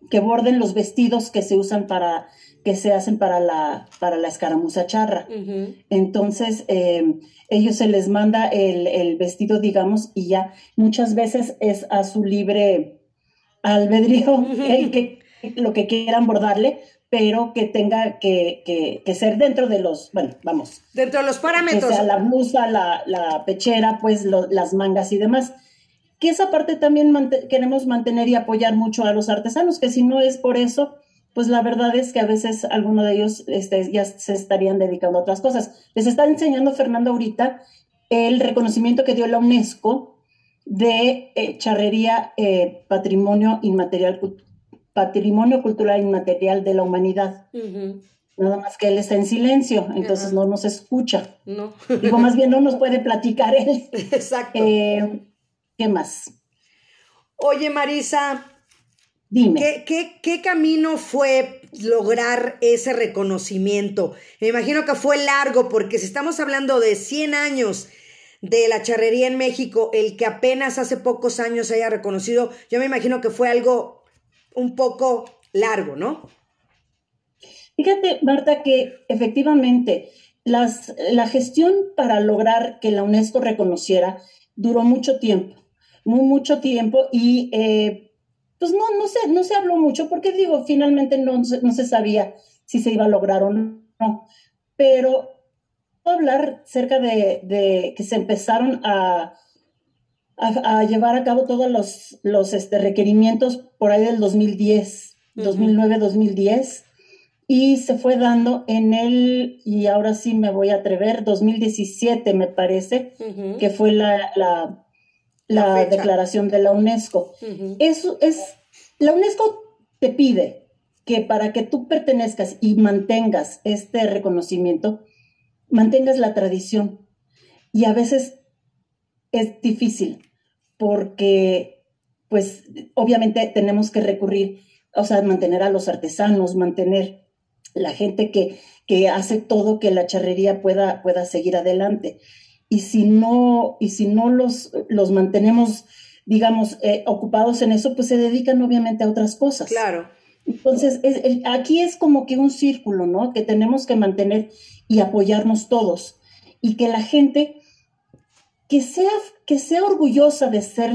que borden los vestidos que se usan para que se hacen para la, para la escaramuza charra. Entonces, eh, ellos se les manda el, vestido, digamos, y ya. Muchas veces es a su libre albedrío que, lo que quieran bordarle, pero que tenga que, ser dentro de los, bueno, vamos. Dentro de los parámetros. O sea, la blusa, la, pechera, pues las mangas y demás. Que esa parte también queremos mantener y apoyar mucho a los artesanos, que si no es por eso, pues la verdad es que a veces algunos de ellos este, ya se estarían dedicando a otras cosas. Les está enseñando Fernando ahorita el reconocimiento que dio la UNESCO de eh, charrería eh, patrimonio inmaterial patrimonio cultural inmaterial de la humanidad. Nada más que él está en silencio, entonces no nos escucha. No. Digo, más bien no nos puede platicar él. Exacto. Eh, ¿Qué más? Oye, Marisa, Dime. ¿qué, camino fue lograr ese reconocimiento? Me imagino que fue largo, porque si estamos hablando de 100 años de la charrería en México, el que apenas hace pocos años se haya reconocido, yo me imagino que fue algo un poco largo, ¿no? Fíjate, Marta, que efectivamente las, la gestión para lograr que la UNESCO reconociera duró mucho tiempo, muy mucho tiempo y eh, pues no, no se, no se habló mucho porque digo, finalmente no, no se sabía si se iba a lograr o no. Pero hablar cerca de, que se empezaron a, a, llevar a cabo todos los, los este, requerimientos por ahí del 2010, 2009-2010, y se fue dando en el, y ahora sí me voy a atrever, 2017 me parece, que fue la, la, declaración de la UNESCO. Eso es, la UNESCO te pide que para que tú pertenezcas y mantengas este reconocimiento, mantengas la tradición. Y a veces es difícil porque, pues, obviamente tenemos que recurrir, o sea, mantener a los artesanos, mantener la gente que, que hace todo que la charrería pueda, pueda seguir adelante y si no, y si no los, los mantenemos, digamos, eh, ocupados en eso, pues se dedican obviamente a otras cosas. Claro. Entonces, aquí es como que un círculo, ¿no? Que tenemos que mantener y apoyarnos todos. Y que la gente que sea, que sea orgullosa de ser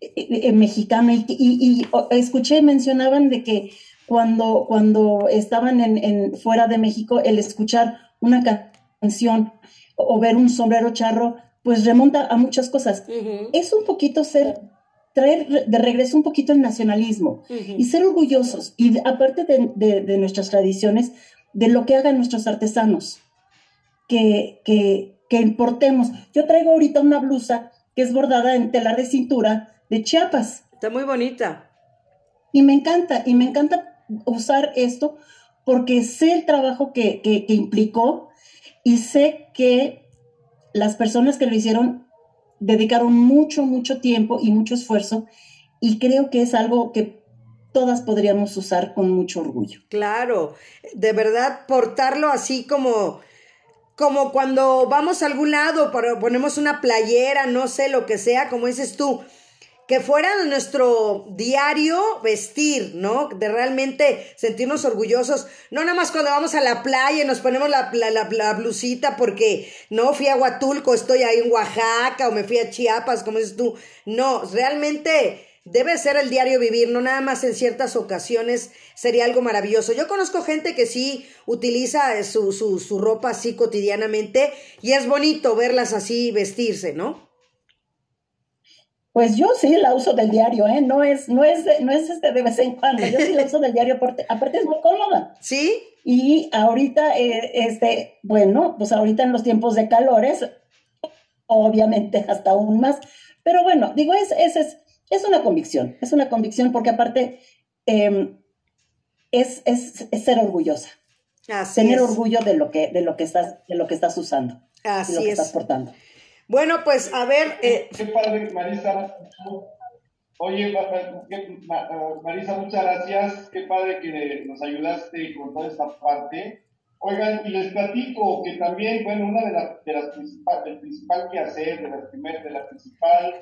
eh, eh, mexicana. Y, y, escuché, mencionaban de que cuando, cuando estaban en, en, fuera de México, el escuchar una canción o ver un sombrero charro, pues remonta a muchas cosas. Es un poquito ser, traer de regreso un poquito el nacionalismo y ser orgullosos, y aparte de, nuestras tradiciones, de lo que hagan nuestros artesanos, que, que, que importemos. Yo traigo ahorita una blusa que es bordada en telar de cintura de Chiapas. Está muy bonita. Y me encanta, y me encanta usar esto porque sé el trabajo que, que, que implicó y sé que las personas que lo hicieron dedicaron mucho, mucho tiempo y mucho esfuerzo y creo que es algo que todas podríamos usar con mucho orgullo. Claro, de verdad portarlo así como como cuando vamos a algún lado, ponemos una playera, no sé lo que sea, como dices tú, que fuera nuestro diario vestir, ¿no? De realmente sentirnos orgullosos, no nada más cuando vamos a la playa y nos ponemos la, la, la, blusita porque no fui a Huatulco, estoy ahí en Oaxaca o me fui a Chiapas, como dices tú, no, realmente debe ser el diario vivir, no nada más en ciertas ocasiones sería algo maravilloso. Yo conozco gente que sí utiliza su, su, su ropa así cotidianamente y es bonito verlas así vestirse, ¿no? Pues yo sí la uso del diario, ¿eh? No es, no es, no es este de vez en cuando. Yo sí la uso del diario, aparte, aparte es muy cómoda. Sí. Y ahorita, eh, este, bueno, pues ahorita en los tiempos de calores, obviamente hasta aún más. Pero bueno, digo, es, es, es, es una convicción, es una convicción porque aparte em, es, es, es, ser orgullosa. Así Tener orgullo de lo que, de lo que estás, de lo que estás usando. Así de lo que es. estás portando. Bueno, pues a ver. Eh, Qué padre, Marisa. Oye, Marisa, muchas gracias. Qué padre que nos ayudaste con toda esta parte. Oigan, y les platico que también, bueno, una de, la, de las principales, del principal que hacer, de la primer, de la principal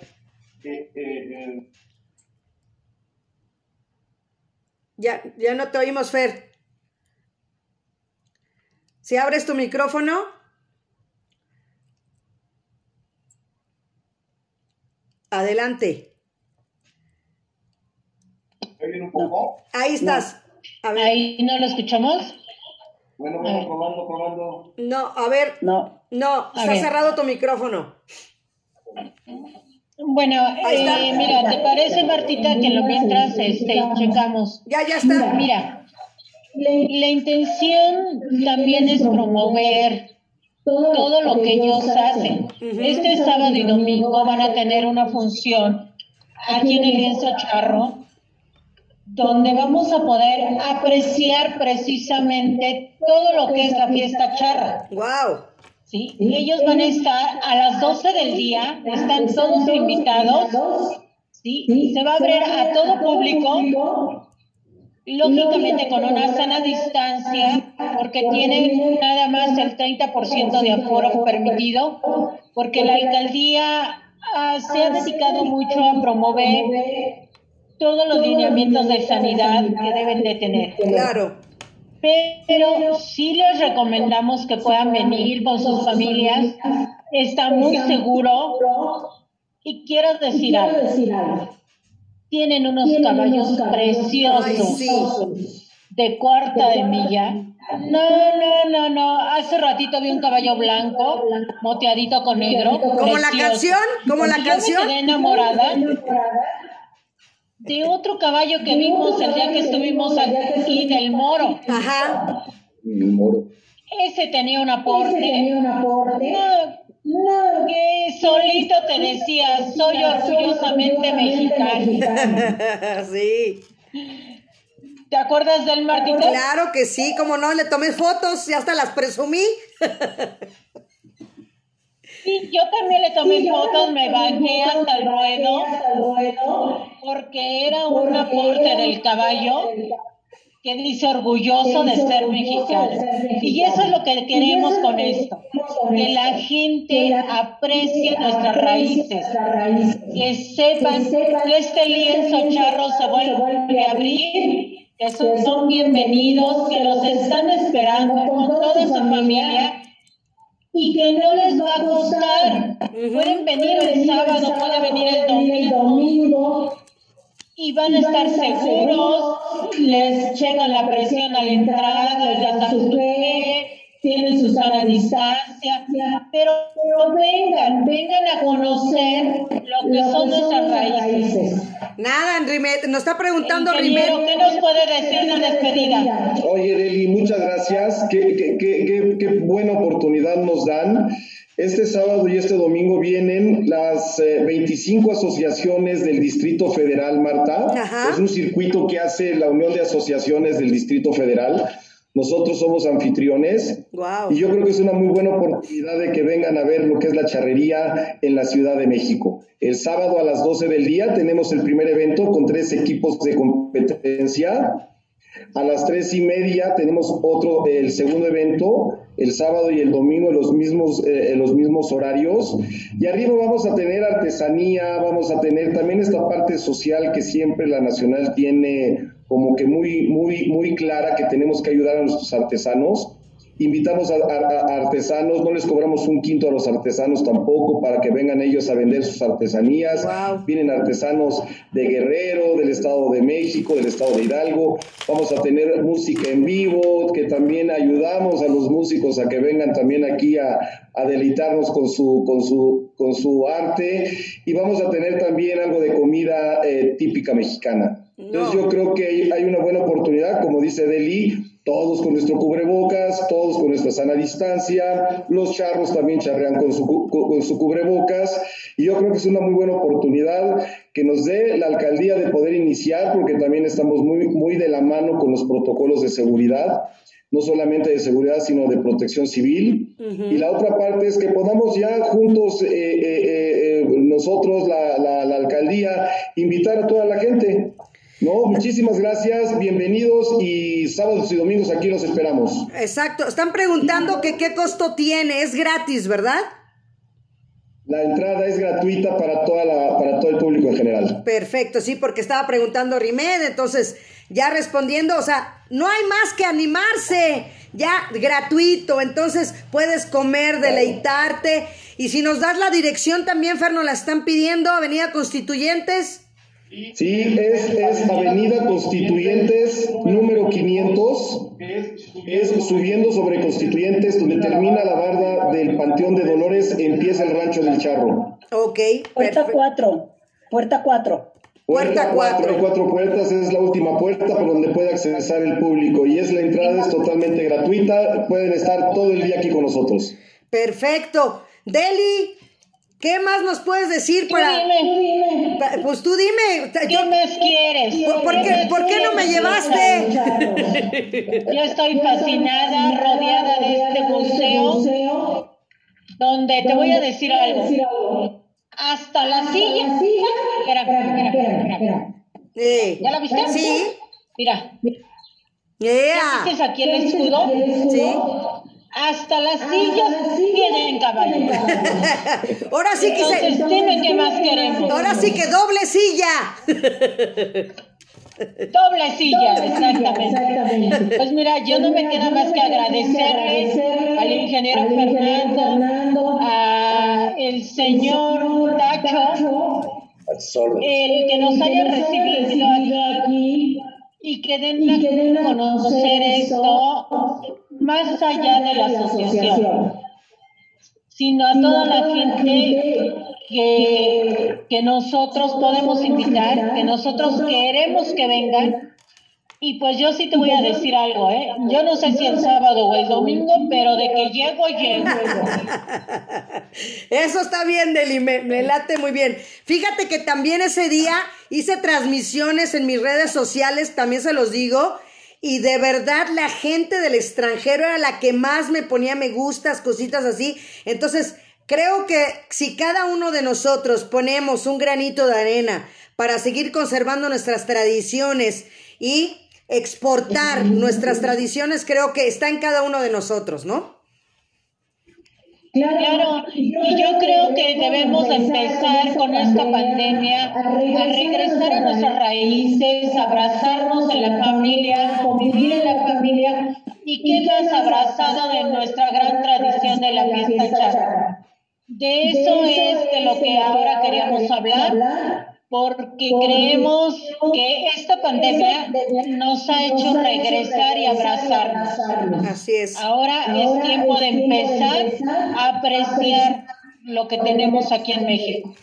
eh, eh, ya, ya no te oímos, Fer. Si abres tu micrófono. Adelante. ¿Me un poco? Ahí estás. A ver. Ahí no lo escuchamos. Bueno, bueno, probando, probando. No, a ver. No. No, A está ver. cerrado tu micrófono. Bueno, eh, mira, ¿te parece, Martita, que lo mientras este, checamos? Ya, ya está. Mira, la intención también es promover todo lo que ellos hacen. Este sábado y domingo van a tener una función aquí en el lienzo charro, donde vamos a poder apreciar precisamente todo lo que es la fiesta charra. Wow. ¿Sí? Ellos van a estar a las 12 del día, están todos invitados, ¿sí? Se va a abrir a todo público, lógicamente con una sana distancia, porque tienen nada más el 30% de aforo permitido, porque la alcaldía ah, se ha dedicado mucho a promover todos los lineamientos de sanidad que deben de tener. Claro. Pero sí les recomendamos que puedan venir con sus familias. Está muy seguro. Y quiero decir algo. Tienen unos caballos preciosos de cuarta de milla. No, no, no, no. Hace ratito vi un caballo blanco, moteadito con negro. Como la canción, como la canción. Yo me quedé enamorada de otro caballo que vimos el día que estuvimos aquí del Moro. Ajá. El moro. Ese tenía un aporte. No, que solito te decía, soy orgullosamente mexicano. sí. ¿Te acuerdas del Martita? Claro que sí, como no, le tomé fotos y hasta las presumí. Sí, yo también le tomé fotos, me bajé hasta el ruedo, porque era un aporte del caballo que dice orgulloso de ser mexicano. Y eso es lo que queremos con esto, que la gente aprecie nuestras raíces, que sepan que este lienzo charro se vuelve a abrir, que son, son bienvenidos, que los están esperando con toda su familia y que no les va a costar. Pueden venir el sábado, pueden venir el domingo y van a estar seguros, les checan la presión a la entrada, les dan su tienen su sana distancia, pero, pero vengan, vengan a conocer lo que son nuestras raíces. Nada, Rimet, nos está preguntando Rimet. ¿qué nos puede decir de despedida? Oye, Deli, muchas gracias. Qué, qué, qué, qué, qué buena oportunidad nos dan. Este sábado y este domingo vienen las eh, 25 asociaciones del Distrito Federal, Marta. Ajá. Es un circuito que hace la Unión de Asociaciones del Distrito Federal. Nosotros somos anfitriones Wow. y yo creo que es una muy buena oportunidad de que vengan a ver lo que es la charrería en la Ciudad de México. El sábado a las 12 del día tenemos el primer evento con tres equipos de competencia. A las tres y media tenemos otro, el segundo evento, el sábado y el domingo en los mismos, eh, los mismos horarios. Y arriba vamos a tener artesanía, vamos a tener también esta parte social que siempre la Nacional tiene como que muy, muy, muy clara que tenemos que ayudar a nuestros artesanos invitamos a, artesanos, no les cobramos un quinto a los artesanos tampoco para que vengan ellos a vender sus artesanías. Vienen artesanos de Guerrero, del Estado de México, del Estado de Hidalgo. Vamos a tener música en vivo, que también ayudamos a los músicos a que vengan también aquí a, deleitarnos con su, con, su, con su arte. Y vamos a tener también algo de comida eh, típica mexicana. Entonces yo creo que hay una buena oportunidad, como dice Deli, todos con nuestro cubrebocas, todos con nuestra sana distancia, los charros también charrean con su, con su cubrebocas, y yo creo que es una muy buena oportunidad que nos dé la alcaldía de poder iniciar, porque también estamos muy, muy de la mano con los protocolos de seguridad, no solamente de seguridad, sino de protección civil. Y la otra parte es que podamos ya juntos, eh, eh, eh, nosotros, la, la, la alcaldía, invitar a toda la gente no, muchísimas gracias, bienvenidos y sábados y domingos aquí los esperamos. Exacto, están preguntando que qué costo tiene, es gratis, ¿verdad? La entrada es gratuita para, toda la, para todo el público en general. Perfecto, sí, porque estaba preguntando Rimed, entonces ya respondiendo, o sea, no hay más que animarse, ya gratuito, entonces puedes comer, deleitarte. Y si nos das la dirección también, Fer, nos la están pidiendo, Avenida Constituyentes. Sí, es, Avenida Constituyentes número 500, es subiendo sobre Constituyentes, donde termina la barda del Panteón de Dolores, empieza el Rancho del Charro. Ok. Puerta 4, puerta 4. Puerta 4. Hay cuatro puertas, es la última puerta por donde puede accesar el público y es la entrada, es totalmente gratuita, pueden estar todo el día aquí con nosotros. Perfecto. Deli, ¿Qué más nos puedes decir para.? Dime, Pues tú dime. ¿Qué más quieres? ¿Por, qué, ¿por qué no me llevaste? Yo estoy fascinada, rodeada de este museo, donde te voy a decir algo. Hasta la silla. Espera, espera, espera, espera. ¿Ya la viste? Sí. Mira. Yeah. ¿Viste aquí el escudo? Sí. Hasta las sillas tienen caballo. Ahora sí que se... dime qué más queremos. Ahora sí que doble silla. Doble silla, exactamente. Pues mira, yo no me queda más que agradecerle al ingeniero Fernando, a el señor Tacho, el que nos haya recibido aquí y que den a conocer esto más allá de la asociación, sino a toda la gente que, que nosotros podemos invitar, que nosotros queremos que vengan. Y pues yo sí te voy a decir algo, ¿eh? Yo no sé si el sábado o el domingo, pero de que llego, llego. Eso está bien, Deli, me, me late muy bien. Fíjate que también ese día hice transmisiones en mis redes sociales, también se los digo, y de verdad la gente del extranjero era la que más me ponía me gustas, cositas así. Entonces, creo que si cada uno de nosotros ponemos un granito de arena para seguir conservando nuestras tradiciones y exportar nuestras tradiciones, creo que está en cada uno de nosotros, ¿no? Claro, y yo creo que debemos empezar con esta pandemia a regresar a nuestras raíces, abrazarnos en la familia, convivir en la familia. y que más abrazado de nuestra gran tradición de la fiesta charra. De eso es de lo que ahora queríamos hablar porque creemos que esta pandemia nos ha hecho regresar y abrazarnos. Así es. Ahora es tiempo de empezar a apreciar lo que tenemos aquí en México.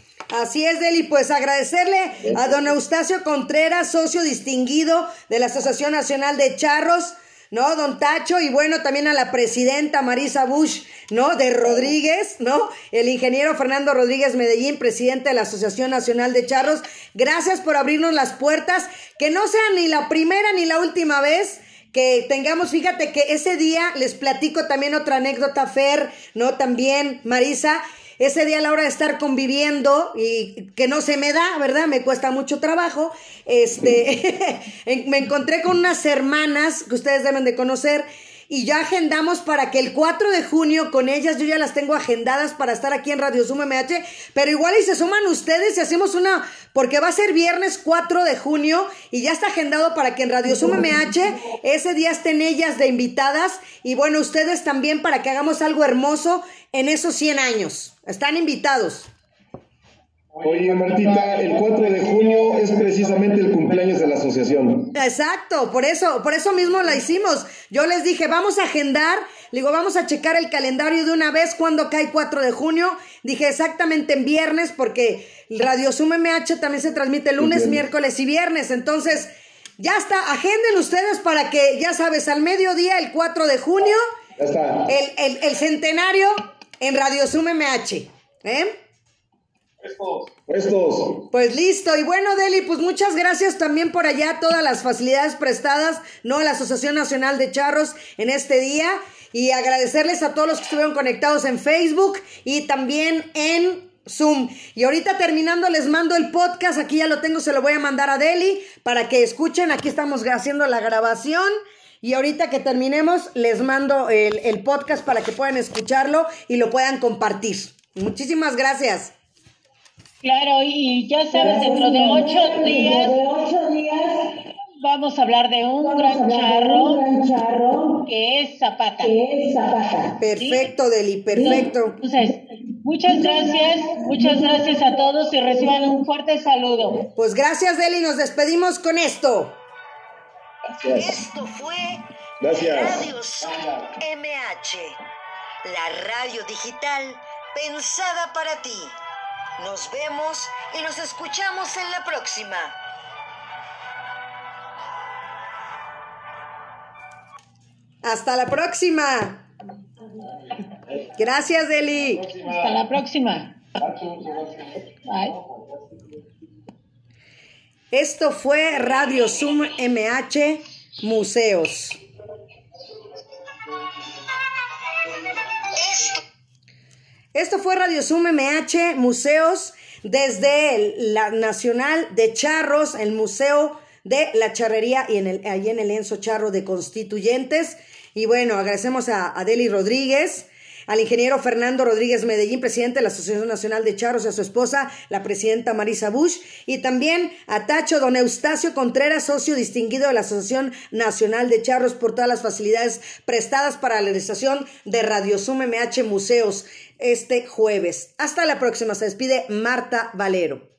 Así es, Deli, pues agradecerle a don Eustacio Contreras, socio distinguido de la Asociación Nacional de Charros, ¿no? Don Tacho, y bueno, también a la presidenta Marisa Bush, ¿no? De Rodríguez, ¿no? El ingeniero Fernando Rodríguez Medellín, presidente de la Asociación Nacional de Charros. Gracias por abrirnos las puertas, que no sea ni la primera ni la última vez que tengamos, fíjate que ese día les platico también otra anécdota, Fer, ¿no? También, Marisa, ese día a la hora de estar conviviendo y que no se me da, ¿verdad? Me cuesta mucho trabajo. Este, me encontré con unas hermanas que ustedes deben de conocer y ya agendamos para que el 4 de junio con ellas, yo ya las tengo agendadas para estar aquí en Radio Zoom MH, pero igual y se suman ustedes y hacemos una, porque va a ser viernes 4 de junio y ya está agendado para que en Radio Zoom MH ese día estén ellas de invitadas y bueno, ustedes también para que hagamos algo hermoso en esos 100 años. Están invitados. Oye, Martita, el 4 de junio es precisamente el cumpleaños de la asociación. Exacto, por eso, por eso mismo la hicimos. Yo les dije, vamos a agendar, digo, vamos a checar el calendario de una vez cuando cae 4 de junio. Dije exactamente en viernes, porque Radio Zoom MH también se transmite lunes, miércoles y viernes. Entonces, ya está, agenden ustedes para que, ya sabes, al mediodía, el 4 de junio, El, el, el centenario en Radio Zoom MH. ¿Eh? Estos. Pues listo. Y bueno, Deli, pues muchas gracias también por allá, todas las facilidades prestadas, ¿no? A la Asociación Nacional de Charros en este día. Y agradecerles a todos los que estuvieron conectados en Facebook y también en Zoom. Y ahorita terminando les mando el podcast, aquí ya lo tengo, se lo voy a mandar a Deli para que escuchen, aquí estamos haciendo la grabación. Y ahorita que terminemos, les mando el, el podcast para que puedan escucharlo y lo puedan compartir. Muchísimas gracias. Claro, y ya sabes, dentro de ocho días, vamos a hablar de un, gran, charro, que es Zapata. Perfecto, Deli, perfecto. Entonces, muchas gracias, muchas gracias a todos y reciban un fuerte saludo. Pues gracias, Deli, nos despedimos con esto. Esto fue gracias. Radio MH, la radio digital pensada para ti. Nos vemos y nos escuchamos en la próxima. Hasta la próxima. Gracias, Deli. Hasta la próxima. Esto fue Radio Zoom MH Museos. Esto fue Radio Zoom MH Museos desde la Nacional de Charros, el Museo de la Charrería y en el, allí en el Enzo Charro de Constituyentes. Y bueno, agradecemos a Adeli Rodríguez al ingeniero Fernando Rodríguez Medellín, presidente de la Asociación Nacional de Charros, y a su esposa, la presidenta Marisa Bush, y también a Tacho Don Eustacio Contreras, socio distinguido de la Asociación Nacional de Charros, por todas las facilidades prestadas para la realización de Radio Zoom MH Museos este jueves. Hasta la próxima, se despide Marta Valero.